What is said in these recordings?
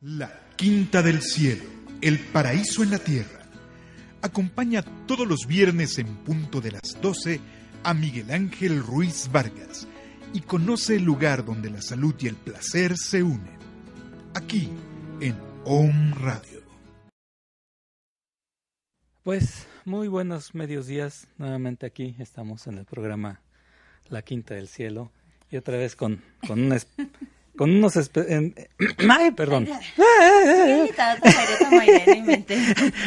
La Quinta del Cielo, el paraíso en la tierra. Acompaña todos los viernes en punto de las 12 a Miguel Ángel Ruiz Vargas y conoce el lugar donde la salud y el placer se unen. Aquí, en OM Radio. Pues muy buenos medios días. Nuevamente aquí estamos en el programa La Quinta del Cielo y otra vez con, con, unas, con unos... ay, perdón.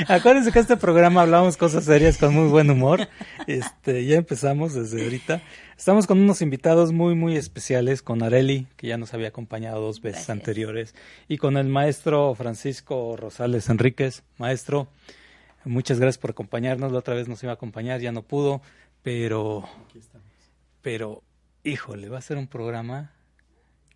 Acuérdense que este programa hablamos cosas serias con muy buen humor. Este, ya empezamos desde ahorita. Estamos con unos invitados muy, muy especiales, con Areli, que ya nos había acompañado dos veces anteriores, y con el maestro Francisco Rosales Enríquez. Maestro, muchas gracias por acompañarnos. La otra vez nos iba a acompañar, ya no pudo, pero... Pero híjole, va a ser un programa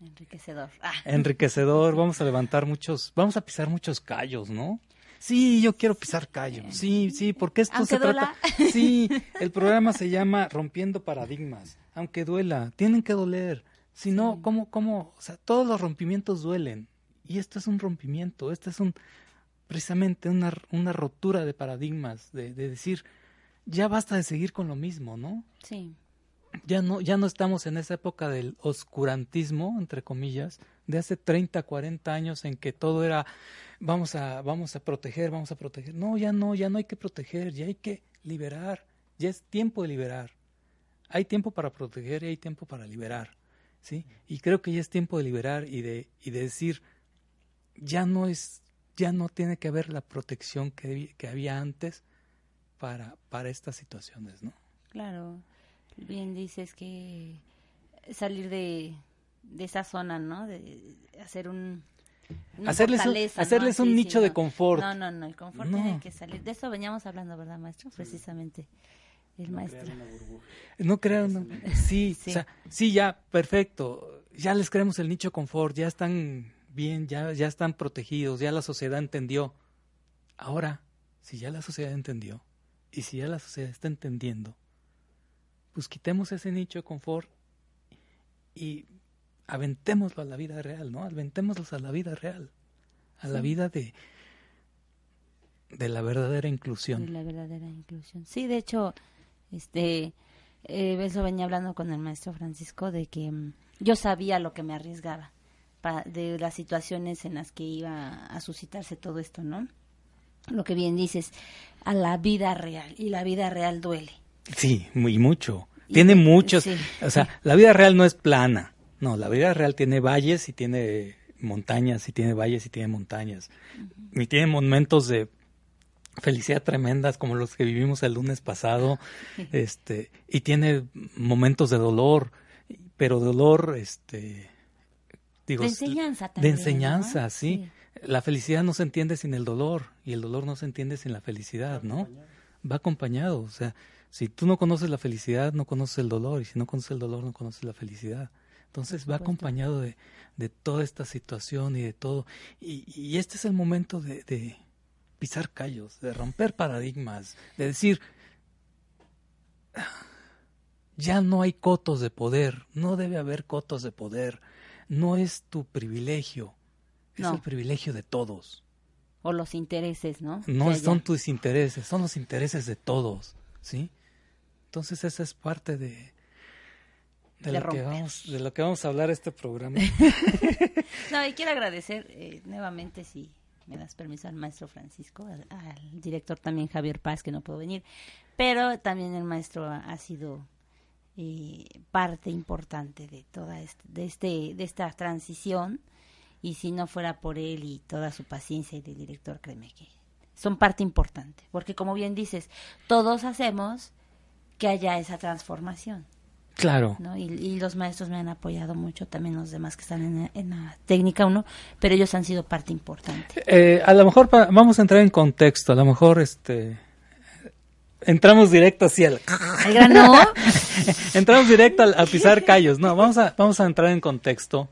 enriquecedor. Ah. Enriquecedor, vamos a levantar muchos, vamos a pisar muchos callos, ¿no? Sí, yo quiero pisar callos. Sí, sí, porque esto se trata. Sí, el programa se llama Rompiendo Paradigmas. Aunque duela, tienen que doler. Si no, ¿cómo, cómo? O sea, todos los rompimientos duelen. Y esto es un rompimiento, esto es un precisamente una, una rotura de paradigmas, de, de decir, ya basta de seguir con lo mismo, ¿no? Sí ya no, ya no estamos en esa época del oscurantismo, entre comillas, de hace 30, 40 años en que todo era vamos a, vamos a proteger, vamos a proteger. No, ya no, ya no hay que proteger, ya hay que liberar, ya es tiempo de liberar. Hay tiempo para proteger y hay tiempo para liberar, ¿sí? Y creo que ya es tiempo de liberar y de, y de decir, ya no es, ya no tiene que haber la protección que, que había antes para, para estas situaciones, ¿no? Claro bien dices que salir de, de esa zona, ¿no? De hacer un hacerles un, hacerles un nicho de confort. No, no, no, el confort tiene que salir. De eso veníamos hablando, ¿verdad, maestro? Precisamente. El maestro. no crean, sí, sí. O sea, sí, ya, perfecto. Ya les creemos el nicho de confort, ya están bien, ya, ya están protegidos, ya la sociedad entendió. Ahora, si ya la sociedad entendió, y si ya la sociedad está entendiendo, pues quitemos ese nicho de confort y aventémoslo a la vida real, ¿no? Aventémoslos a la vida real, a la vida de, de la verdadera inclusión. De la verdadera inclusión. Sí, de hecho, este, eh, eso venía hablando con el maestro Francisco de que mm, yo sabía lo que me arriesgaba de las situaciones en las que iba a suscitarse todo esto, ¿no? Lo que bien dices, a la vida real, y la vida real duele. Sí, muy mucho. Tiene muchos, o sea, la vida real no es plana. No, la vida real tiene valles y tiene montañas y tiene valles y tiene montañas. Y tiene momentos de felicidad tremendas como los que vivimos el lunes pasado, este, y tiene momentos de dolor, pero dolor, este, digo, de enseñanza también, De enseñanza, sí. La felicidad no se entiende sin el dolor y el dolor no se entiende sin la felicidad, ¿no? Va acompañado, o sea, si tú no conoces la felicidad, no conoces el dolor, y si no conoces el dolor, no conoces la felicidad. Entonces va acompañado de, de, toda esta situación y de todo. Y, y este es el momento de, de, pisar callos, de romper paradigmas, de decir, ya no hay cotos de poder, no debe haber cotos de poder, no es tu privilegio, es el privilegio de todos. O los intereses, ¿no? No son tus intereses, son los intereses de todos, ¿sí? Entonces esa es parte de, de, lo, que vamos, de lo que vamos a hablar este programa. no, y quiero agradecer eh, nuevamente, si me das permiso, al maestro Francisco, al, director también Javier Paz, que no puedo venir, pero también el maestro ha, sido eh, parte importante de toda este, de, este, de esta transición y si no fuera por él y toda su paciencia y de director, créeme que son parte importante, porque como bien dices, todos hacemos que haya esa transformación. Claro. ¿no? Y, y los maestros me han apoyado mucho, también los demás que están en, la- en la técnica uno, pero ellos han sido parte importante. Eh, a lo mejor pa- vamos a entrar en contexto, a lo mejor este entramos directo hacia el ¿El grano? entramos directo a, pisar callos. No, vamos a vamos a entrar en contexto.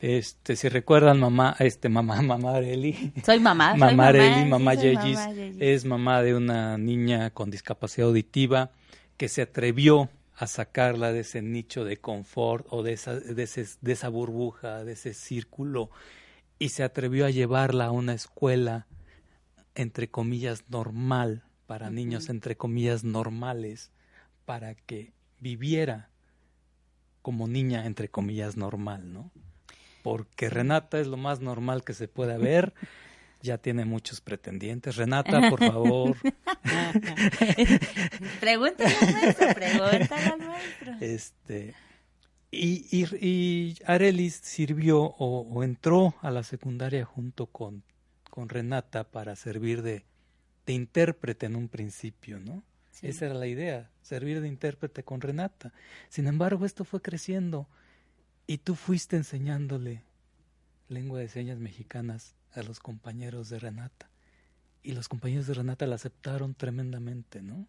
Este, si recuerdan mamá, este mamá, mamá Areli. Soy mamá. Mamá Areli, mamá Yeyis. es mamá de una niña con discapacidad auditiva que se atrevió a sacarla de ese nicho de confort o de esa, de, ese- de esa burbuja, de ese círculo, y se atrevió a llevarla a una escuela, entre comillas, normal, para niños, entre comillas, normales, para que viviera como niña, entre comillas, normal, ¿no? Porque Renata es lo más normal que se pueda ver. Ya tiene muchos pretendientes. Renata, por favor. Pregúntale al maestro, pregúntale al maestro. Este, y, y, y Arelis sirvió o, o entró a la secundaria junto con, con Renata para servir de, de intérprete en un principio, ¿no? Sí. Esa era la idea, servir de intérprete con Renata. Sin embargo, esto fue creciendo y tú fuiste enseñándole lengua de señas mexicanas a los compañeros de Renata. Y los compañeros de Renata la aceptaron tremendamente, ¿no?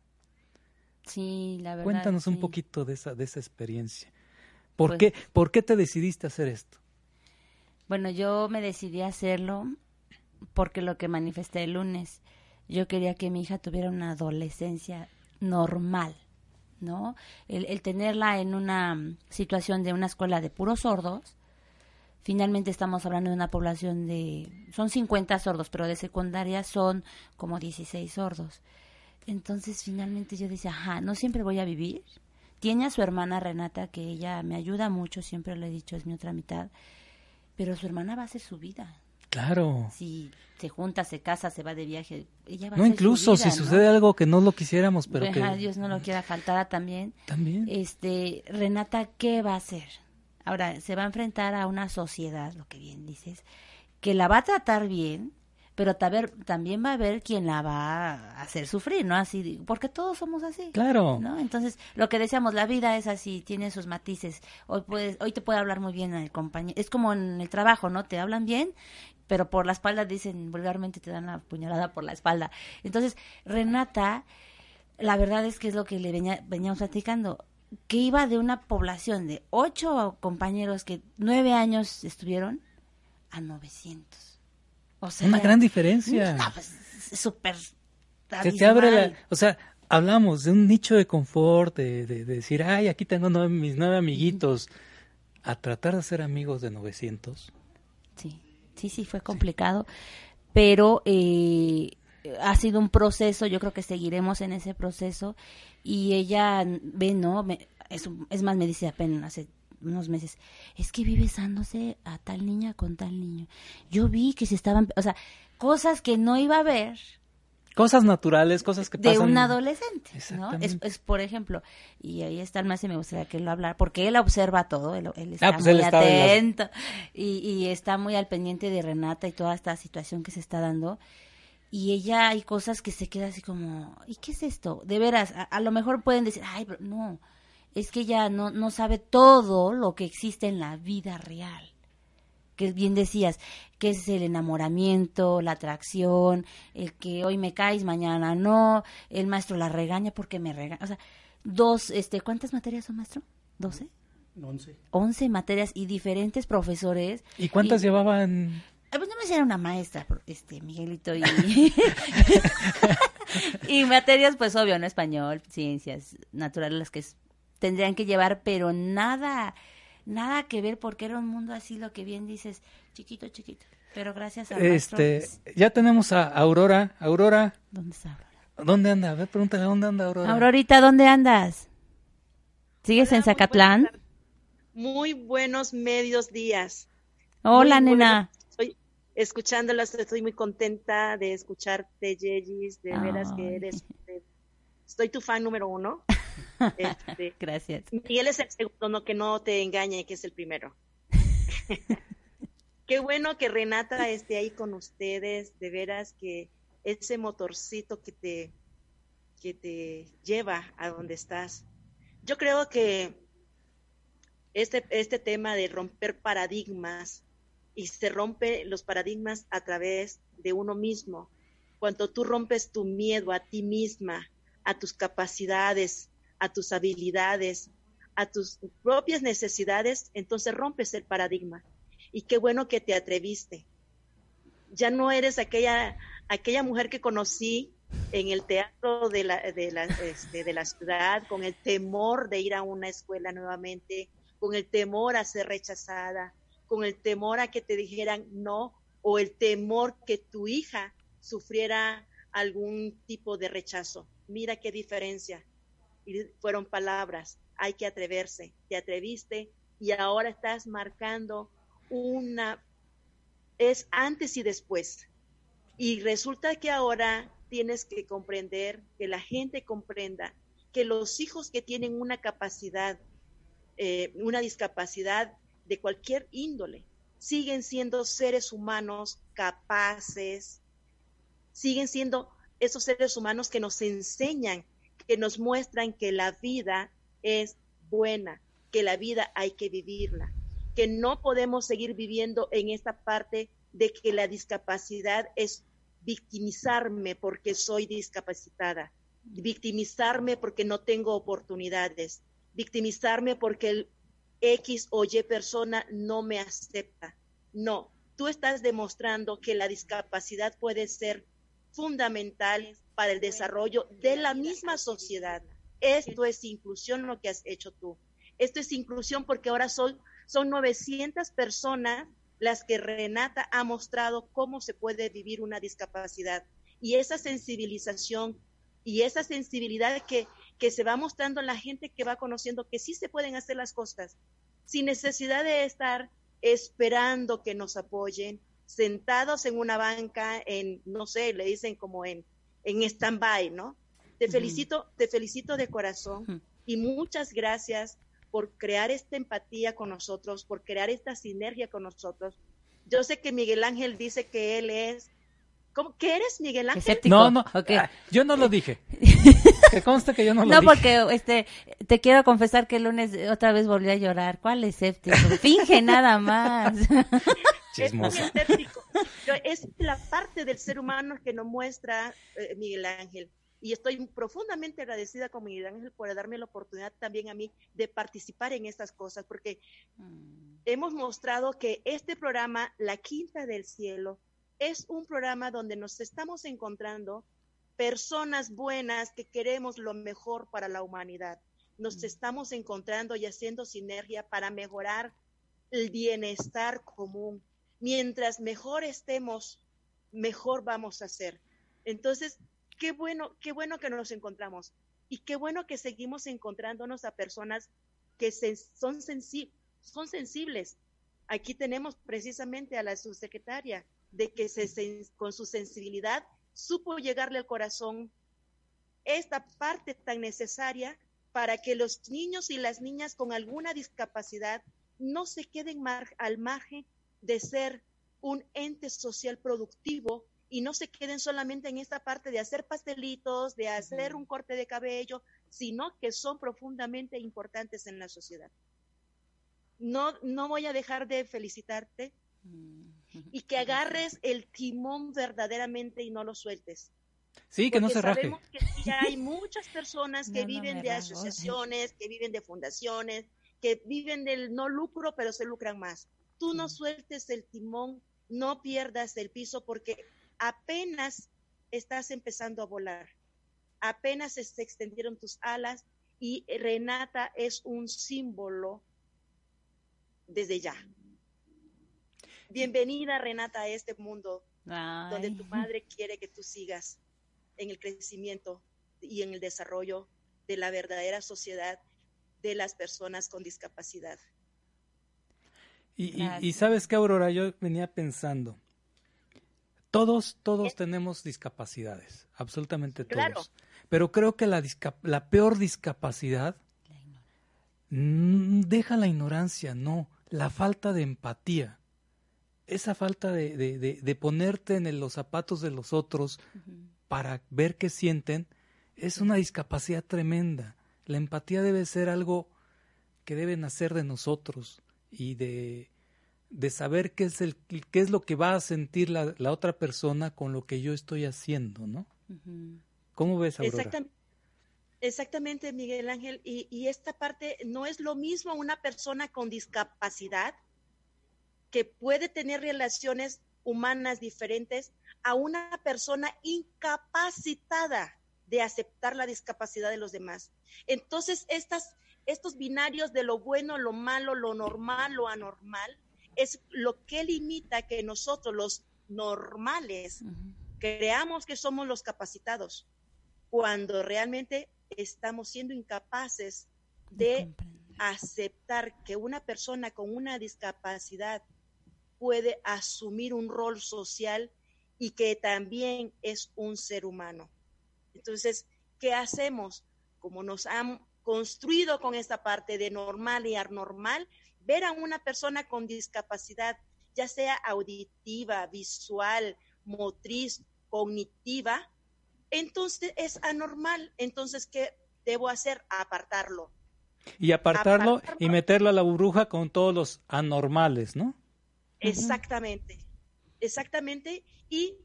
Sí, la verdad. Cuéntanos un poquito de esa, de esa experiencia. ¿Por, Pues- qué, ¿Por qué te decidiste a hacer esto? Bueno, yo me decidí a hacerlo porque lo que manifesté el lunes, yo quería que mi hija tuviera una adolescencia normal, ¿no? El, el tenerla en una mm, situación de una escuela de puros sordos, finalmente estamos hablando de una población de, son 50 sordos, pero de secundaria son como 16 sordos. Entonces finalmente yo decía, ajá, no siempre voy a vivir. Tiene a su hermana Renata, que ella me ayuda mucho, siempre le he dicho, es mi otra mitad, pero su hermana va a hacer su vida. Claro. Si se junta, se casa, se va de viaje, ella va a No, hacer incluso su vida, si ¿no? sucede algo que no lo quisiéramos, pero Ajá, que Dios no lo quiera faltar también. también. Este, Renata, ¿qué va a hacer? Ahora, se va a enfrentar a una sociedad, lo que bien dices, que la va a tratar bien, pero también va a haber quien la va a hacer sufrir, ¿no? Así, porque todos somos así. Claro. ¿no? Entonces, lo que decíamos, la vida es así, tiene sus matices. Hoy puedes, hoy te puede hablar muy bien el compañero. Es como en el trabajo, ¿no? Te hablan bien, pero por la espalda dicen vulgarmente te dan la puñalada por la espalda. Entonces, Renata, la verdad es que es lo que le venía, veníamos platicando, que iba de una población de ocho compañeros que nueve años estuvieron a 900. O sea, Una gran diferencia. No, pues, es súper Se te abre la, o sea, hablamos de un nicho de confort, de, de- de decir, ay, aquí tengo nueve- mis nueve amiguitos, a tratar de ser amigos de 900. Sí, sí, sí, fue complicado, pero eh, ha sido un proceso, yo creo que seguiremos en ese proceso y ella ve, ¿no? Me- es, más, me dice apenas hace unos meses, es que vi besándose a tal niña con tal niño. Yo vi que se estaban, o sea, cosas que no iba a ver Cosas naturales, cosas que de pasan. un adolescente, ¿no? Es, es, por ejemplo, y ahí está el más y me gustaría que él lo hablara, porque él observa todo, él, él está Ah, pues muy él está de las- atento y, y está muy al pendiente de Renata y toda esta situación que se está dando. Y ella hay cosas que se queda así como, ¿y qué es esto? De veras, a, a lo mejor pueden decir, ay, pero no, es que ella no, no sabe todo lo que existe en la vida real que bien decías, que es el enamoramiento, la atracción, el que hoy me caes, mañana no, el maestro la regaña porque me regaña, o sea, dos, este, ¿cuántas materias son maestro? ¿Doce? Once. Once materias y diferentes profesores. ¿Y cuántas Y- llevaban? Pues no me era una maestra, este, Miguelito, y... y materias, pues obvio, ¿no? Español, ciencias naturales, las que tendrían que llevar, pero nada, nada que ver, porque era un mundo así, lo que bien dices, chiquito, chiquito. Pero gracias a Este, ya tenemos a Aurora. Aurora, ¿Dónde está Aurora? ¿dónde anda? A ver, pregúntale, ¿dónde anda Aurora? Aurorita, ¿dónde andas? ¿Sigues Hola, en muy Zacatlán? buenas. Muy buenos medios días. Hola, Muy nena. Escuchándolas, estoy muy contenta de escucharte, Yeyis, de veras que eres, de- estoy tu fan número uno. Este, Gracias. Miguel es el segundo, no que no te engañe, que es el primero. Qué bueno que Renata esté ahí con ustedes, de veras que ese motorcito que te, que te lleva a donde estás. Yo creo que este, este tema de romper paradigmas y se rompe los paradigmas a través de uno mismo. Cuando tú rompes tu miedo a ti misma, a tus capacidades, a tus habilidades, a tus propias necesidades, entonces rompes el paradigma. Y qué bueno que te atreviste. Ya no eres aquella, aquella mujer que conocí en el teatro de la, de, la, este, de la ciudad, con el temor de ir a una escuela nuevamente, con el temor a ser rechazada, con el temor a que te dijeran no, o el temor que tu hija sufriera algún tipo de rechazo. Mira qué diferencia. Y fueron palabras, hay que atreverse, te atreviste y ahora estás marcando una, es antes y después. Y resulta que ahora tienes que comprender, que la gente comprenda que los hijos que tienen una capacidad, eh, una discapacidad de cualquier índole, siguen siendo seres humanos capaces, siguen siendo esos seres humanos que nos enseñan, que nos muestran que la vida es buena, que la vida hay que vivirla, que no podemos seguir viviendo en esta parte de que la discapacidad es victimizarme porque soy discapacitada, victimizarme porque no tengo oportunidades, victimizarme porque el X o Y persona no me acepta. No, tú estás demostrando que la discapacidad puede ser fundamental para el desarrollo de la misma sociedad. Esto es inclusión lo que has hecho tú. Esto es inclusión porque ahora son, son 900 personas las que Renata ha mostrado cómo se puede vivir una discapacidad. Y esa sensibilización y esa sensibilidad que, que se va mostrando la gente que va conociendo que sí se pueden hacer las cosas, sin necesidad de estar esperando que nos apoyen, sentados en una banca, en, no sé, le dicen como en, en stand-by, ¿no? Te felicito, te felicito de corazón y muchas gracias por crear esta empatía con nosotros, por crear esta sinergia con nosotros. Yo sé que Miguel Ángel dice que él es ¿Cómo? ¿Qué eres, Miguel Ángel? No, no, ah, yo no lo dije. que consta que yo no lo dije. No, porque este, te quiero confesar que el lunes otra vez volví a llorar. ¿Cuál es escéptico? Finge nada más. Chismosa. Es, es la parte del ser humano que nos muestra eh, Miguel Ángel y estoy profundamente agradecida con Miguel Ángel por darme la oportunidad también a mí de participar en estas cosas, porque mm. hemos mostrado que este programa, La Quinta del Cielo, es un programa donde nos estamos encontrando personas buenas que queremos lo mejor para la humanidad. Nos mm. estamos encontrando y haciendo sinergia para mejorar el bienestar común. Mientras mejor estemos, mejor vamos a ser. Entonces, qué bueno, qué bueno que nos encontramos y qué bueno que seguimos encontrándonos a personas que son, son sensibles. Aquí tenemos precisamente a la subsecretaria de que se, con su sensibilidad supo llegarle al corazón esta parte tan necesaria para que los niños y las niñas con alguna discapacidad no se queden al margen de ser un ente social productivo y no se queden solamente en esta parte de hacer pastelitos, de hacer un corte de cabello, sino que son profundamente importantes en la sociedad. No, no voy a dejar de felicitarte y que agarres el timón verdaderamente y no lo sueltes. Sí, que no se raje. Sabemos que ya hay muchas personas que viven de asociaciones, que viven de fundaciones, que viven del no lucro, pero se lucran más. Tú no sueltes el timón, no pierdas el piso porque apenas estás empezando a volar, apenas se extendieron tus alas y Renata es un símbolo desde ya. Bienvenida Renata a este mundo donde tu madre quiere que tú sigas en el crecimiento y en el desarrollo de la verdadera sociedad de las personas con discapacidad. Y, y sabes que, Aurora, yo venía pensando, todos, todos tenemos discapacidades, absolutamente todos. Pero creo que la, la peor discapacidad deja la ignorancia, no, la falta de empatía. Esa falta de, de, ponerte en los zapatos de los otros para ver qué sienten es una discapacidad tremenda. La empatía debe ser algo que debe nacer de nosotros y de, de saber qué es, el, qué es lo que va a sentir la, la otra persona con lo que yo estoy haciendo, ¿no? ¿Cómo ves, Aurora? Exactamente. Exactamente, Miguel Ángel. Y, y, esta parte no es lo mismo una persona con discapacidad que puede tener relaciones humanas diferentes a una persona incapacitada de aceptar la discapacidad de los demás. Entonces, estas, estos binarios de lo bueno, lo malo, lo normal, lo anormal, es lo que limita que nosotros, los normales, creamos que somos los capacitados, cuando realmente estamos siendo incapaces de aceptar que una persona con una discapacidad puede asumir un rol social y que también es un ser humano. Entonces, ¿qué hacemos? Como nos han construido con esta parte de normal y anormal, ver a una persona con discapacidad, ya sea auditiva, visual, motriz, cognitiva, entonces es anormal. Entonces, ¿qué debo hacer? Apartarlo. Y apartarlo, y meterlo a la burbuja con todos los anormales, ¿no? Exactamente, exactamente. Y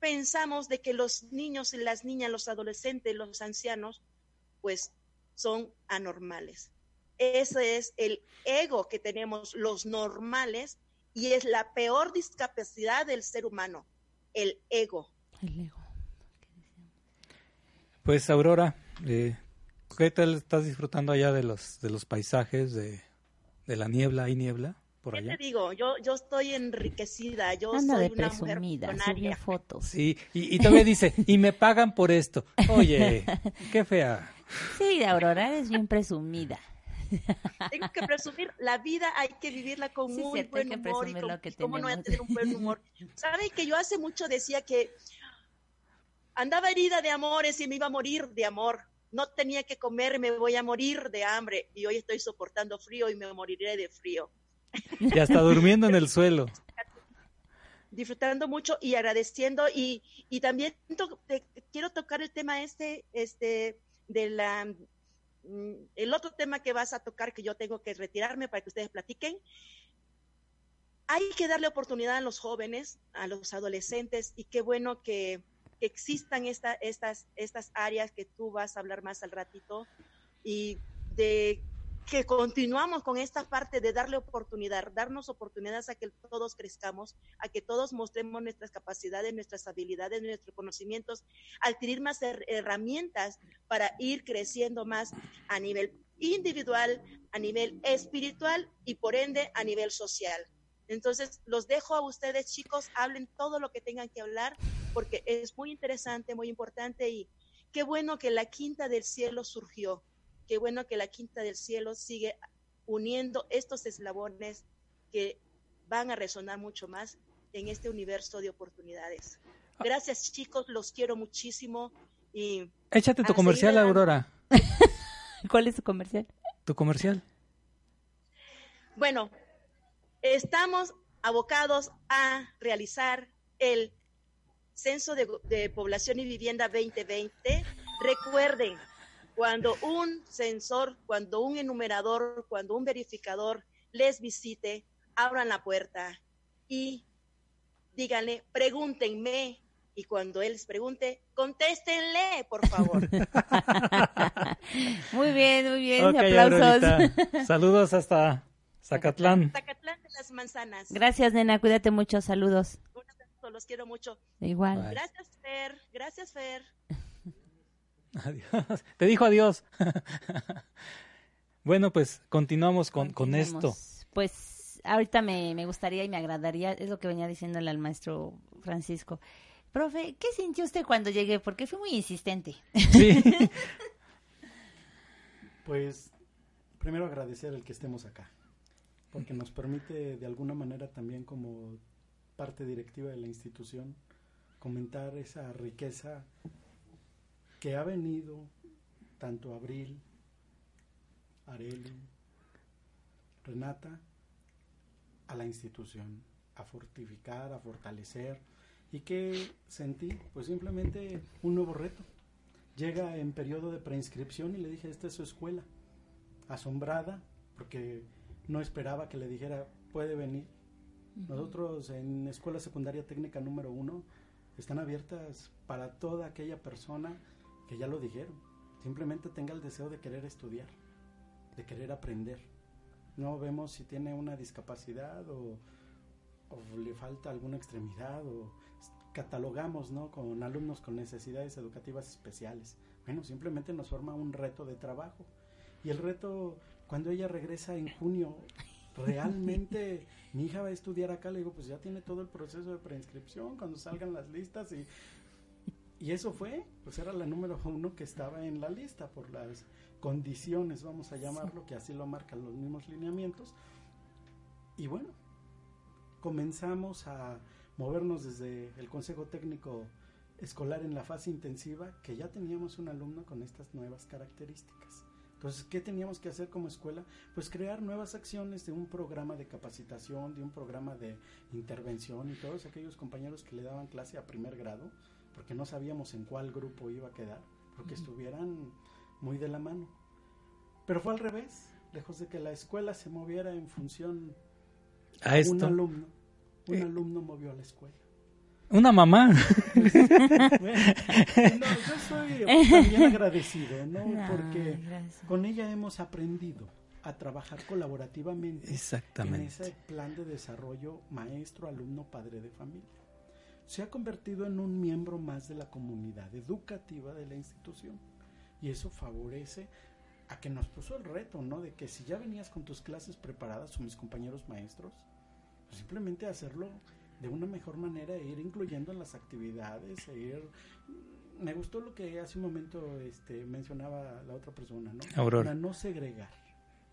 pensamos de que los niños y las niñas, los adolescentes, los ancianos, pues son anormales. Ese es el ego que tenemos los normales y es la peor discapacidad del ser humano, el ego. El ego. Pues Aurora, eh, ¿qué tal estás disfrutando allá de los de los paisajes de, de la niebla? ¿Hay niebla? ¿Qué te digo? Yo, yo estoy enriquecida, yo soy una mujer fotos. Sí, y, y todavía dice, y me pagan por esto. Oye, qué fea. Sí, Aurora, eres bien presumida. Tengo que presumir, la vida hay que vivirla con muy buen humor y cómo no hay tener un buen humor. ¿Saben que yo hace mucho decía que andaba herida de amores y me iba a morir de amor? No tenía que comer, me voy a morir de hambre y hoy estoy soportando frío y me moriré de frío. Y hasta durmiendo en el suelo. Disfrutando mucho y agradeciendo y, y también quiero tocar el tema este, este, de la, mm, el otro tema que vas a tocar que yo tengo que retirarme para que ustedes platiquen. Hay que darle oportunidad a los jóvenes, a los adolescentes y qué bueno que, existan esta, estas, estas áreas que tú vas a hablar más al ratito y de que continuamos con esta parte de darle oportunidad, darnos oportunidades a que todos crezcamos, a que todos mostremos nuestras capacidades, nuestras habilidades, nuestros conocimientos, adquirir más herramientas para ir creciendo más a nivel individual, a nivel espiritual y por ende a nivel social. Entonces, los dejo a ustedes, chicos, hablen todo lo que tengan que hablar, porque es muy interesante, muy importante y qué bueno que la quinta del cielo surgió qué bueno que la Quinta del Cielo sigue uniendo estos eslabones que van a resonar mucho más en este universo de oportunidades. Gracias chicos, los quiero muchísimo y échate tu comercial, Aurora. ¿Cuál es tu comercial? Tu comercial. Bueno, estamos abocados a realizar el Censo de, de Población y Vivienda 2020. Recuerden, cuando un sensor, cuando un enumerador, cuando un verificador les visite, abran la puerta y díganle, pregúntenme. Y cuando él les pregunte, contéstenle, por favor. muy bien, muy bien. Aplausos. Saludos hasta Zacatlán. Zacatlán de las manzanas. Gracias, nena. Cuídate mucho. Saludos. Los quiero mucho. Igual. Gracias, Fer. Gracias, Fer. Adiós. Te dijo adiós. bueno, pues continuamos con, con esto. Pues ahorita me, me gustaría y me agradaría, es lo que venía diciéndole al maestro Francisco. Profe, ¿qué sintió usted cuando llegué? Porque fui muy insistente. Sí. pues primero agradecer el que estemos acá, porque nos permite de alguna manera también como parte directiva de la institución comentar esa riqueza que ha venido tanto Abril, Areli, Renata, a la institución, a fortificar, a fortalecer. ¿Y que sentí? Pues simplemente un nuevo reto. Llega en periodo de preinscripción y le dije, esta es su escuela. Asombrada, porque no esperaba que le dijera, puede venir. Nosotros en Escuela Secundaria Técnica número uno están abiertas para toda aquella persona que ya lo dijeron. Simplemente tenga el deseo de querer estudiar, de querer aprender. No vemos si tiene una discapacidad o, o le falta alguna extremidad o catalogamos ¿no? con alumnos con necesidades educativas especiales. Bueno, simplemente nos forma un reto de trabajo. Y el reto, cuando ella regresa en junio, realmente mi hija va a estudiar acá, le digo, pues ya tiene todo el proceso de preinscripción, cuando salgan las listas y, y eso fue, pues era la número uno que estaba en la lista por las condiciones, vamos a llamarlo, que así lo marcan los mismos lineamientos. Y bueno, comenzamos a movernos desde el Consejo Técnico Escolar en la fase intensiva, que ya teníamos un alumno con estas nuevas características. Entonces, ¿qué teníamos que hacer como escuela? Pues crear nuevas acciones de un programa de capacitación, de un programa de intervención y todos aquellos compañeros que le daban clase a primer grado, porque no sabíamos en cuál grupo iba a quedar, porque estuvieran muy de la mano. Pero fue al revés, lejos de que la escuela se moviera en función a, esto. un alumno, un eh. alumno movió a la escuela. Una mamá. bueno, no, yo soy también agradecido, ¿no? Porque con ella hemos aprendido a trabajar colaborativamente Exactamente. en ese plan de desarrollo maestro, alumno, padre de familia. Se ha convertido en un miembro más de la comunidad educativa de la institución y eso favorece a que nos puso el reto, ¿no? De que si ya venías con tus clases preparadas o mis compañeros maestros, pues simplemente hacerlo de una mejor manera e ir incluyendo en las actividades, e ir me gustó lo que hace un momento este mencionaba la otra persona, ¿no? Aurora. Para no segregar.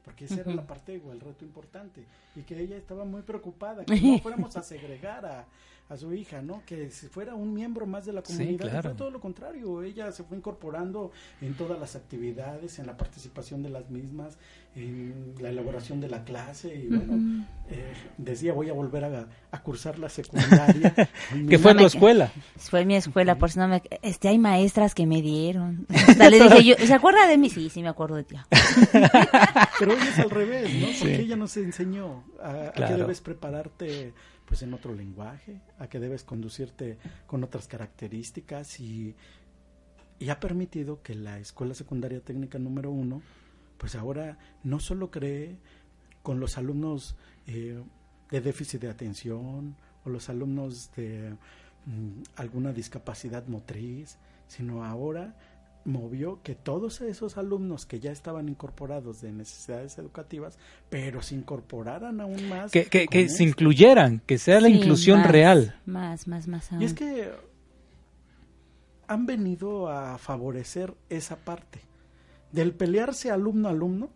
Porque esa era la parte o el reto importante. Y que ella estaba muy preocupada, que no fuéramos a segregar a, a su hija, ¿no? Que si fuera un miembro más de la comunidad. Sí, claro. Fue todo lo contrario. Ella se fue incorporando en todas las actividades, en la participación de las mismas, en la elaboración de la clase. Y bueno, uh -huh. eh, decía, voy a volver a, a cursar la secundaria. ¿Qué fue no tu escuela? Fue mi escuela, por si no me... Este, hay maestras que me dieron. Hasta le dije yo, ¿se acuerda de mí? Sí, sí me acuerdo de ti. Pero hoy es al revés, ¿no? Porque sí. ella nos enseñó a, claro. a que debes prepararte pues en otro lenguaje, a que debes conducirte con otras características y, y ha permitido que la Escuela Secundaria Técnica número uno, pues ahora no solo cree con los alumnos eh, de déficit de atención o los alumnos de mm, alguna discapacidad motriz, sino ahora movió que todos esos alumnos que ya estaban incorporados de necesidades educativas, pero se incorporaran aún más. Que, que, que se incluyeran, que sea la sí, inclusión más, real. Más, más, más. Aún. Y es que han venido a favorecer esa parte del pelearse alumno alumno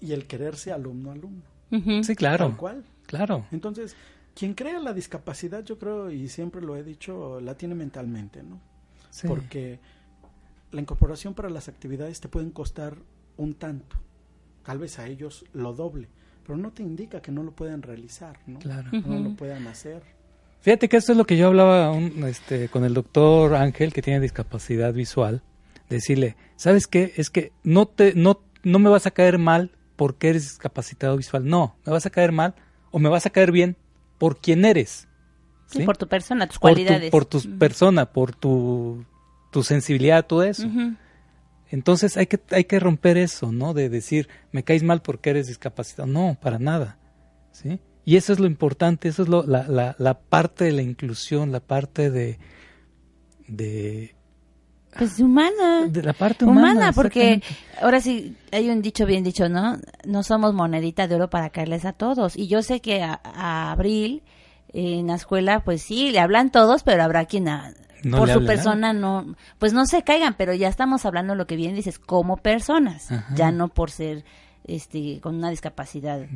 y el quererse alumno alumno. Uh -huh. Sí, claro. Tal cual. Claro. Entonces, quien crea la discapacidad, yo creo, y siempre lo he dicho, la tiene mentalmente, ¿no? Sí. Porque la incorporación para las actividades te pueden costar un tanto, tal vez a ellos lo doble, pero no te indica que no lo puedan realizar, ¿no? Claro. No uh -huh. lo puedan hacer. Fíjate que esto es lo que yo hablaba un, este, con el doctor Ángel, que tiene discapacidad visual, decirle, ¿sabes qué? Es que no, te, no, no me vas a caer mal porque eres discapacitado visual, no, me vas a caer mal o me vas a caer bien por quién eres. ¿sí? sí por tu persona, tus por cualidades. Tu, por tu uh -huh. persona, por tu tu sensibilidad, todo eso. Uh -huh. Entonces hay que, hay que romper eso, ¿no? De decir, me caes mal porque eres discapacitado. No, para nada. ¿Sí? Y eso es lo importante, eso es lo, la, la, la parte de la inclusión, la parte de... de pues humana. De la parte humana. Humana, porque ahora sí hay un dicho bien dicho, ¿no? No somos monedita de oro para caerles a todos. Y yo sé que a, a Abril en la escuela, pues sí, le hablan todos, pero habrá quien a, no por su persona no, pues no se caigan, pero ya estamos hablando lo que bien dices, como personas, Ajá. ya no por ser este con una discapacidad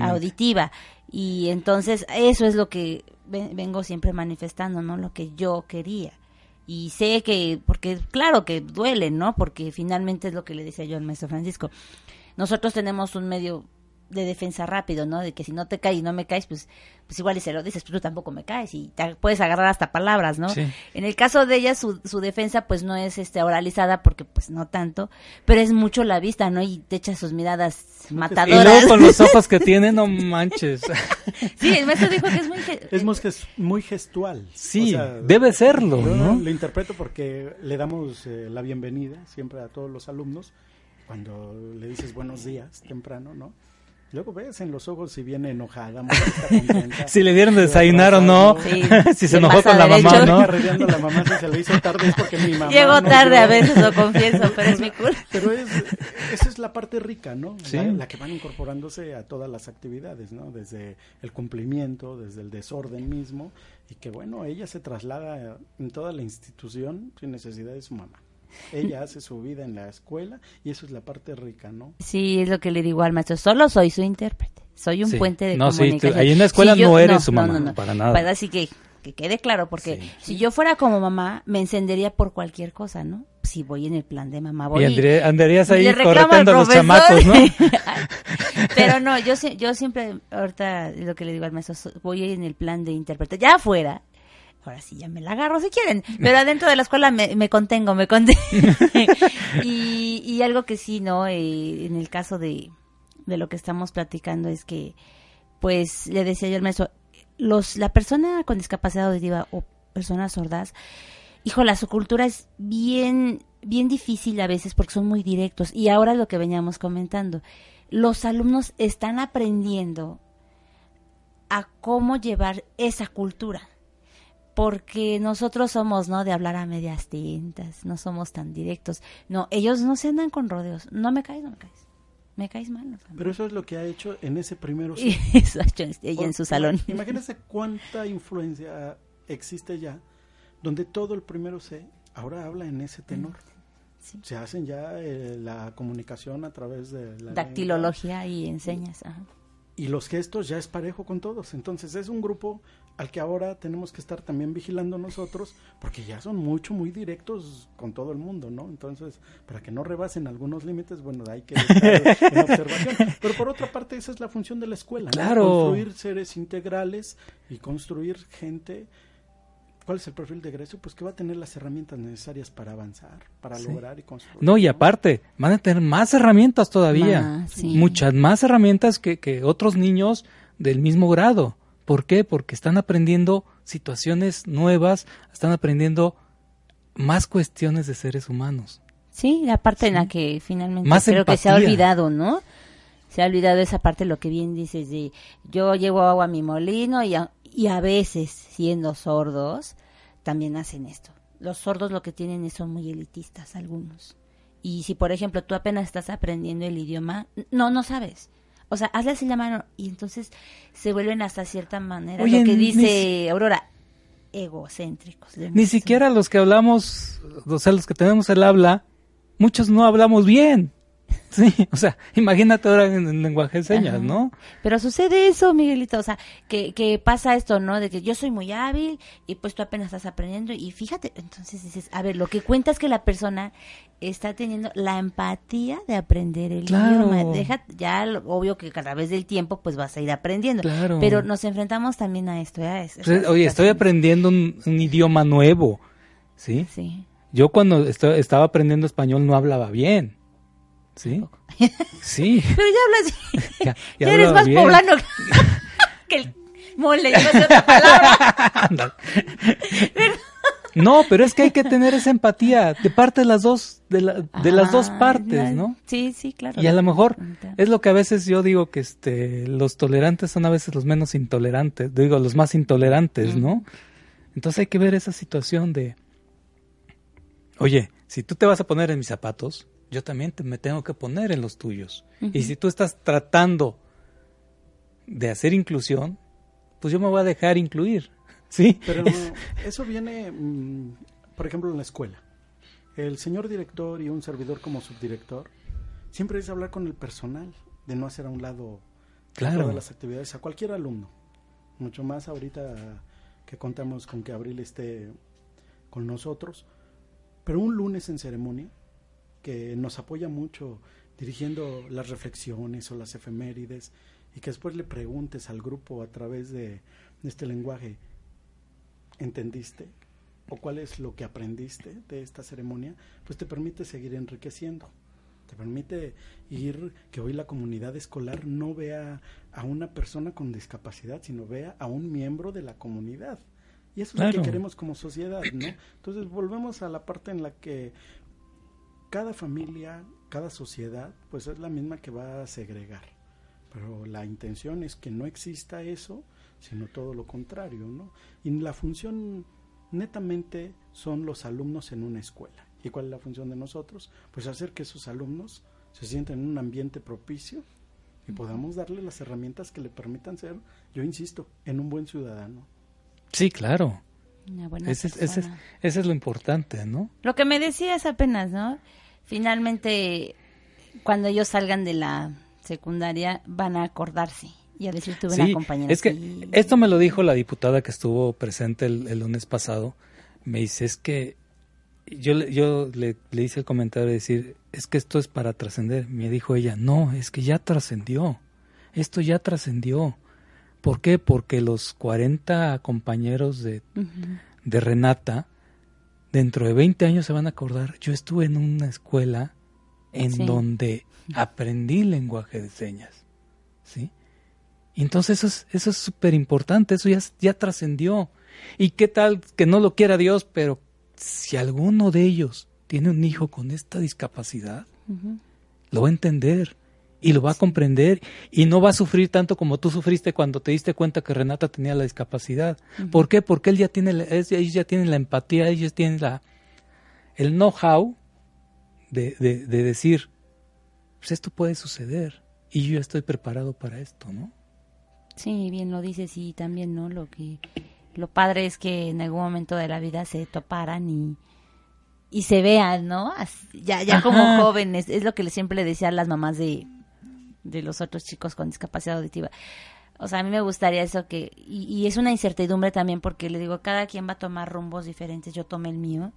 auditiva. Y entonces eso es lo que vengo siempre manifestando, ¿no? Lo que yo quería. Y sé que, porque claro que duele, ¿no? Porque finalmente es lo que le decía yo al maestro Francisco. Nosotros tenemos un medio de defensa rápido, ¿no? De que si no te caes y no me caes, pues, pues igual y se lo dices, pero tú tampoco me caes y te puedes agarrar hasta palabras, ¿no? Sí. En el caso de ella, su, su defensa pues no es este oralizada porque pues no tanto, pero es mucho la vista, ¿no? Y te echa sus miradas Y matadoras. luego con los ojos que tiene, no manches. Sí, el maestro dijo que es muy... ge- Es muy, muy gestual. Sí, O sea, debe serlo, yo ¿no? Lo interpreto porque le damos eh, la bienvenida siempre a todos los alumnos cuando le dices buenos días temprano, ¿no? Luego ves en los ojos si viene enojada. Si le dieron de desayunar o no, Sí. si se enojó con la derecho. mamá, ¿no? ¿no? Carrereando a la mamá si se le hizo tarde es porque mi mamá. Llego no tarde a veces, lo confieso, pero es mi culpa. Pero es, esa es la parte rica, ¿no? Sí. La, la que van incorporándose a todas las actividades, ¿no? Desde el cumplimiento, desde el desorden mismo, y que bueno, ella se traslada en toda la institución sin necesidad de su mamá. Ella hace su vida en la escuela y eso es la parte rica, ¿no? Sí, es lo que le digo al maestro, solo soy su intérprete, soy un Sí. puente de No, sí, comunicación. tú- ahí en la escuela Si yo- no eres su mamá, para nada. Para así que, que quede claro, porque Sí. si yo fuera como mamá, me encendería por cualquier cosa, ¿no? Si voy en el plan de mamá, voy Y andré- andarías ahí correteando a los chamacos, ¿no? Pero no, yo, yo siempre, ahorita lo que le digo al maestro, voy en el plan de interpretar. Ya afuera, ahora sí ya me la agarro si quieren, pero adentro de la escuela me, me contengo, me contengo. y, y algo que sí, ¿no? Eh, en el caso de, de lo que estamos platicando es que, pues, le decía yo al maestro, los, la persona con discapacidad auditiva o personas sordas, híjola, su cultura es bien, bien difícil a veces porque son muy directos. Y ahora lo que veníamos comentando, los alumnos están aprendiendo a cómo llevar esa cultura. Porque nosotros somos, ¿no? De hablar a medias tintas, no somos tan directos. No, ellos no se andan con rodeos. No me caes, no me caes. Me caes mal. No, Pero eso es lo que ha hecho en ese primero. y eso ha hecho ella en su salón. Imagínense cuánta influencia existe ya, donde todo el primero C ahora habla en ese tenor. Sí. Se hacen ya eh, la comunicación a través de la Dactilología y enseñas. Ajá. y los gestos ya es parejo con todos. Entonces es un grupo al que ahora tenemos que estar también vigilando nosotros, porque ya son mucho, muy directos con todo el mundo, ¿no? Entonces, para que no rebasen algunos límites, bueno, hay que estar en observación. Pero por otra parte, esa es la función de la escuela, ¿no? Claro. Construir seres integrales y construir gente. ¿Cuál es el perfil de egreso? Pues que va a tener las herramientas necesarias para avanzar, para Sí. lograr y construir. No, y aparte, van a tener más herramientas todavía. Más, sí. Muchas más herramientas que, que otros niños del mismo grado. ¿Por qué? Porque están aprendiendo situaciones nuevas, están aprendiendo más cuestiones de seres humanos. Sí, la parte en la que finalmente Más creo que se ha olvidado, ¿no? Se ha olvidado esa parte, lo que bien dices de yo llevo agua a mi molino y a, y a veces, siendo sordos, también hacen esto. Los sordos lo que tienen es son muy elitistas, algunos. Y si, por ejemplo, tú apenas estás aprendiendo el idioma, no, no sabes. O sea, hazle así la mano y entonces se vuelven hasta cierta manera, Oye, lo que ni dice Aurora, egocéntricos. Ni siquiera los que hablamos, o sea, los que tenemos el habla, muchos no hablamos bien. Sí, o sea, imagínate ahora en, en lenguaje de señas, Ajá. ¿no? Pero sucede eso, Miguelito, o sea, que, que pasa esto, ¿no? De que yo soy muy hábil y pues tú apenas estás aprendiendo y fíjate, entonces dices, a ver, lo que cuenta es que la persona está teniendo la empatía de aprender el Claro. idioma. Deja, ya obvio que a través del tiempo pues vas a ir aprendiendo. Claro. Pero nos enfrentamos también a esto, ¿ya? Es- Pues, oye, estoy aprendiendo un, un idioma nuevo, ¿sí? Sí. Yo cuando esto- estaba aprendiendo español no hablaba bien, ¿sí? Sí. Pero ya hablas, Ya, ya, ya eres más bien. poblano que el mole, decir otra palabra. No, pero es que hay que tener esa empatía de parte de las dos, de, la- de las dos Ah, partes. ¿no? Sí, sí, claro. Y a lo mejor es lo que a veces yo digo que este los tolerantes son a veces los menos intolerantes, digo los más intolerantes, ¿no? Entonces hay que ver esa situación de Oye, si tú te vas a poner en mis zapatos, yo también te- me tengo que poner en los tuyos. Y si tú estás tratando de hacer inclusión, pues yo me voy a dejar incluir. ¿Sí? Pero eso viene, mm, por ejemplo, en la escuela. El señor director y un servidor como subdirector siempre es hablar con el personal, de no hacer a un lado Claro. todas las actividades a cualquier alumno. Mucho más ahorita que contamos con que Abril esté con nosotros. Pero un lunes en ceremonia, que nos apoya mucho dirigiendo las reflexiones o las efemérides y que después le preguntes al grupo a través de este lenguaje, ¿entendiste? ¿O cuál es lo que aprendiste de esta ceremonia? Pues te permite seguir enriqueciendo. Te permite ir, que hoy la comunidad escolar no vea a una persona con discapacidad, sino vea a un miembro de la comunidad. Y eso es lo que queremos como sociedad, ¿no? Entonces volvemos a la parte en la que cada familia, cada sociedad, pues es la misma que va a segregar. Pero la intención es que no exista eso, sino todo lo contrario, ¿no? Y la función netamente son los alumnos en una escuela. ¿Y cuál es la función de nosotros? Pues hacer que esos alumnos se sientan en un ambiente propicio y podamos darle las herramientas que le permitan ser, yo insisto, en un buen ciudadano. Sí, claro. Ese, ese, ese es lo importante, ¿no? Lo que me decías apenas, ¿no? Finalmente, cuando ellos salgan de la secundaria, van a acordarse y a decir tuve una compañera. Es que esto me lo dijo la diputada que estuvo presente el, lunes pasado. Me dice, es que yo, yo le, le hice el comentario de decir, es que esto es para trascender. Me dijo ella, no, es que ya trascendió. Esto ya trascendió. ¿Por qué? Porque los 40 compañeros de, de Renata, dentro de 20 años se van a acordar, yo estuve en una escuela en donde aprendí lenguaje de señas. ¿Sí? entonces eso es eso es súper importante, eso ya, ya trascendió. ¿Y qué tal que no lo quiera Dios, pero si alguno de ellos tiene un hijo con esta discapacidad, lo va a entender y lo va a comprender y no va a sufrir tanto como tú sufriste cuando te diste cuenta que Renata tenía la discapacidad. ¿Por qué? Porque él ya tiene, ellos ya tienen la empatía, ellos tienen la, el know-how de, de, de decir, pues esto puede suceder y yo ya estoy preparado para esto, ¿no? Sí, bien lo dices y también, ¿no? Lo que lo padre es que en algún momento de la vida se toparan y, y se vean, ¿no? ya ya como jóvenes, es lo que siempre le decía a las mamás de, de los otros chicos con discapacidad auditiva. O sea, a mí me gustaría eso que, y, y, es una incertidumbre también porque le digo, cada quien va a tomar rumbos diferentes, yo tomé el mío,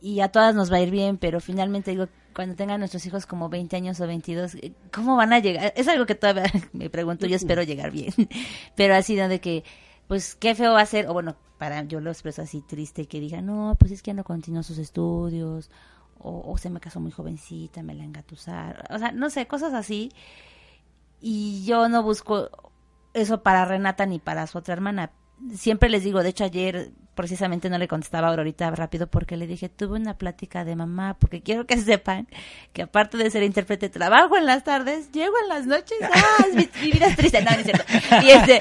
y a todas nos va a ir bien, pero finalmente digo, cuando tengan nuestros hijos como 20 años o 22, eh, ¿cómo van a llegar? Es algo que todavía me pregunto, yo espero llegar bien, pero así de que, pues, qué feo va a ser, o bueno, para yo lo expreso así triste, que diga, no, pues es que ya no continuó sus estudios, o, se me casó muy jovencita, me la engatusar, o sea, no sé, cosas así, y yo no busco eso para Renata ni para su otra hermana, siempre les digo, de hecho ayer precisamente no le contestaba ahorita rápido porque le dije, tuve una plática de mamá, porque quiero que sepan que aparte de ser intérprete, trabajo en las tardes, llego en las noches, ah, mi, vida es triste, no, no es cierto. Y, este,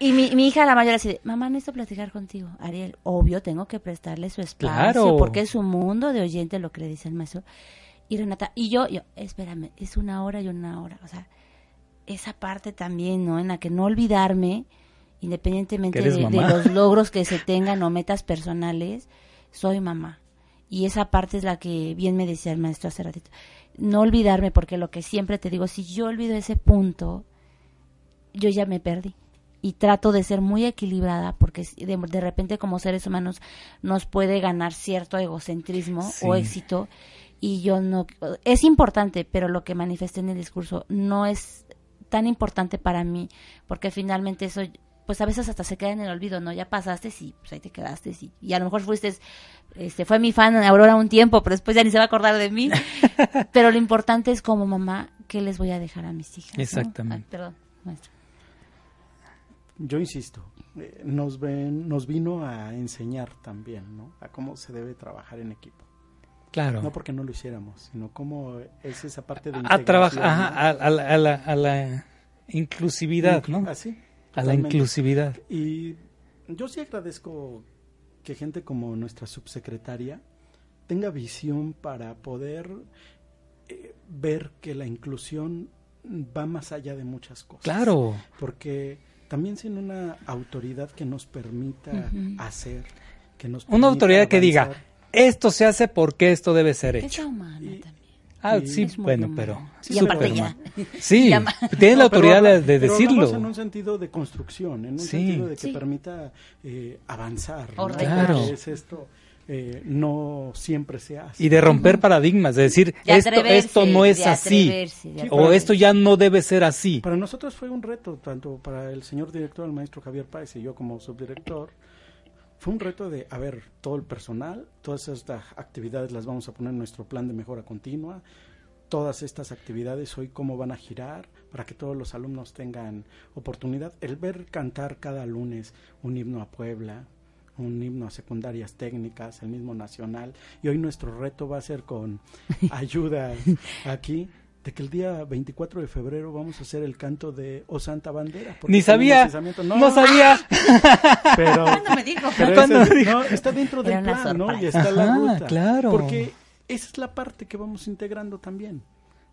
y, mi, mi, hija la mayor así, mamá, necesito platicar contigo. Ariel, obvio, tengo que prestarle su espacio, porque es un mundo de oyente lo que le dice el maestro. Y Renata, y yo, yo, espérame, es una hora y una hora, o sea, esa parte también, ¿no? En la que no olvidarme independientemente de, los logros que se tengan o metas personales, soy mamá. Y esa parte es la que bien me decía el maestro hace ratito. No olvidarme, porque lo que siempre te digo, si yo olvido ese punto, yo ya me perdí. Y trato de ser muy equilibrada, porque de, de repente como seres humanos nos puede ganar cierto egocentrismo o éxito. Y yo no... Es importante, pero lo que manifesté en el discurso no es tan importante para mí, porque finalmente eso pues a veces hasta se queda en el olvido, ¿no? Ya pasaste y pues ahí te quedaste y, a lo mejor fuiste, este, fue mi fan Aurora un tiempo, pero después ya ni se va a acordar de mí. pero lo importante es como mamá, ¿qué les voy a dejar a mis hijas? Exactamente. perdón, maestro. Yo insisto, eh, nos, ven, nos vino a enseñar también, ¿no? A cómo se debe trabajar en equipo. Claro. No porque no lo hiciéramos, sino cómo es esa parte de a trabajar a, a, la, a, la, inclusividad, ¿no? Así a la inclusividad. Y yo sí agradezco que gente como nuestra subsecretaria tenga visión para poder eh, ver que la inclusión va más allá de muchas cosas. Claro. Porque también sin una autoridad que nos permita hacer, que nos una autoridad que diga esto se hace porque esto debe ser hecho. Ah, sí, bueno, pero... Sí, aparte ya. Sí, tiene la autoridad de, decirlo. en un sentido de construcción, en un sentido de que permita eh, avanzar. Claro. Es esto. eh, no siempre sea así. Y de romper paradigmas, de decir, De esto, esto no es de así, o esto ya no debe ser así. Para nosotros fue un reto, tanto para el señor director, el maestro Javier Páez y yo como subdirector, fue un reto de, a ver, todo el personal, todas estas actividades las vamos a poner en nuestro plan de mejora continua, todas estas actividades hoy cómo van a girar para que todos los alumnos tengan oportunidad. El ver cantar cada lunes un himno a Puebla, un himno a secundarias técnicas, el mismo nacional, y hoy nuestro reto va a ser con ayuda aquí de que el día 24 de febrero vamos a hacer el canto de O Santa Bandera. porque Ni sabía, no, sabía. Pero, ¿Cuándo me dijo? pero ¿Cuándo ese- me dijo? no, está dentro del plan, ¿no? Y está la Ajá, ruta. claro. Porque esa es la parte que vamos integrando también.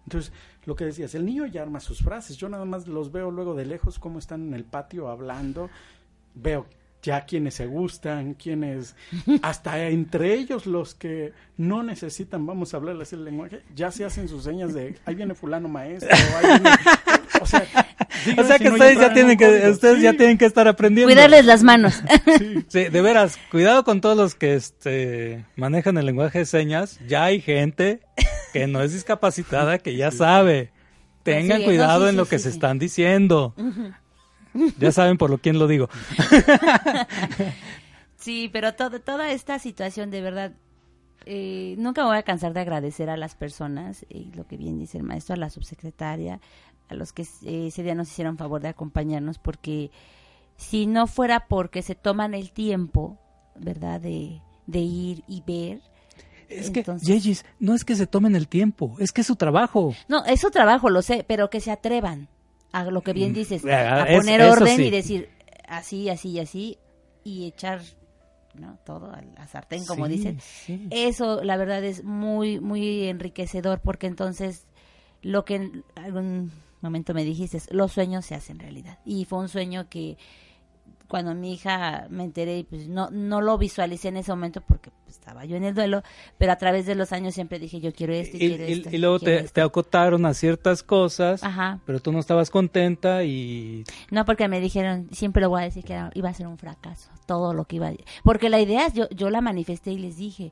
Entonces, lo que decías, el niño ya arma sus frases. Yo nada más los veo luego de lejos cómo están en el patio hablando. Veo ya quienes se gustan, quienes, hasta entre ellos los que no necesitan, vamos a hablarles el lenguaje, ya se hacen sus señas de, ahí viene fulano maestro, ahí viene- o sea, O si que no ustedes ya en tienen que, ustedes ya tienen que estar aprendiendo. Cuidarles las manos. Sí, de veras, cuidado con todos los que este, manejan el lenguaje de señas. Ya hay gente que no es discapacitada que ya sabe. Tengan Sí, no, cuidado sí, en lo sí, que sí, se están diciendo. Ya saben por lo quién lo digo. Sí, pero todo, toda esta situación de verdad, eh, nunca me voy a cansar de agradecer a las personas, y lo que bien dice el maestro, a la subsecretaria, a los que eh, ese día nos hicieron favor de acompañarnos, porque si no fuera porque se toman el tiempo, ¿verdad?, de, de ir y ver. Es que, Entonces- Yeyis, no es que se tomen el tiempo, es que es su trabajo. No, es su trabajo, lo sé, pero que se atrevan a lo que bien dices, Ah, a es- poner orden sí. y decir así, así y así, y echar ¿no? todo a la sartén, como Sí, dicen. sí. Eso, la verdad, es muy, muy enriquecedor porque entonces lo que en algún momento me dijiste, es, los sueños se hacen realidad. Y fue un sueño que cuando mi hija me enteré, pues no, no lo visualicé en ese momento porque pues, estaba yo en el duelo, pero a través de los años siempre dije, yo quiero esto y, Y, quiero y- esto. y luego te, esto". te acotaron a ciertas cosas, Ajá. pero tú no estabas contenta y No, porque me dijeron, siempre lo voy a decir que era- iba a ser un fracaso, todo lo que iba a... Porque la idea, yo, yo la manifesté y les dije,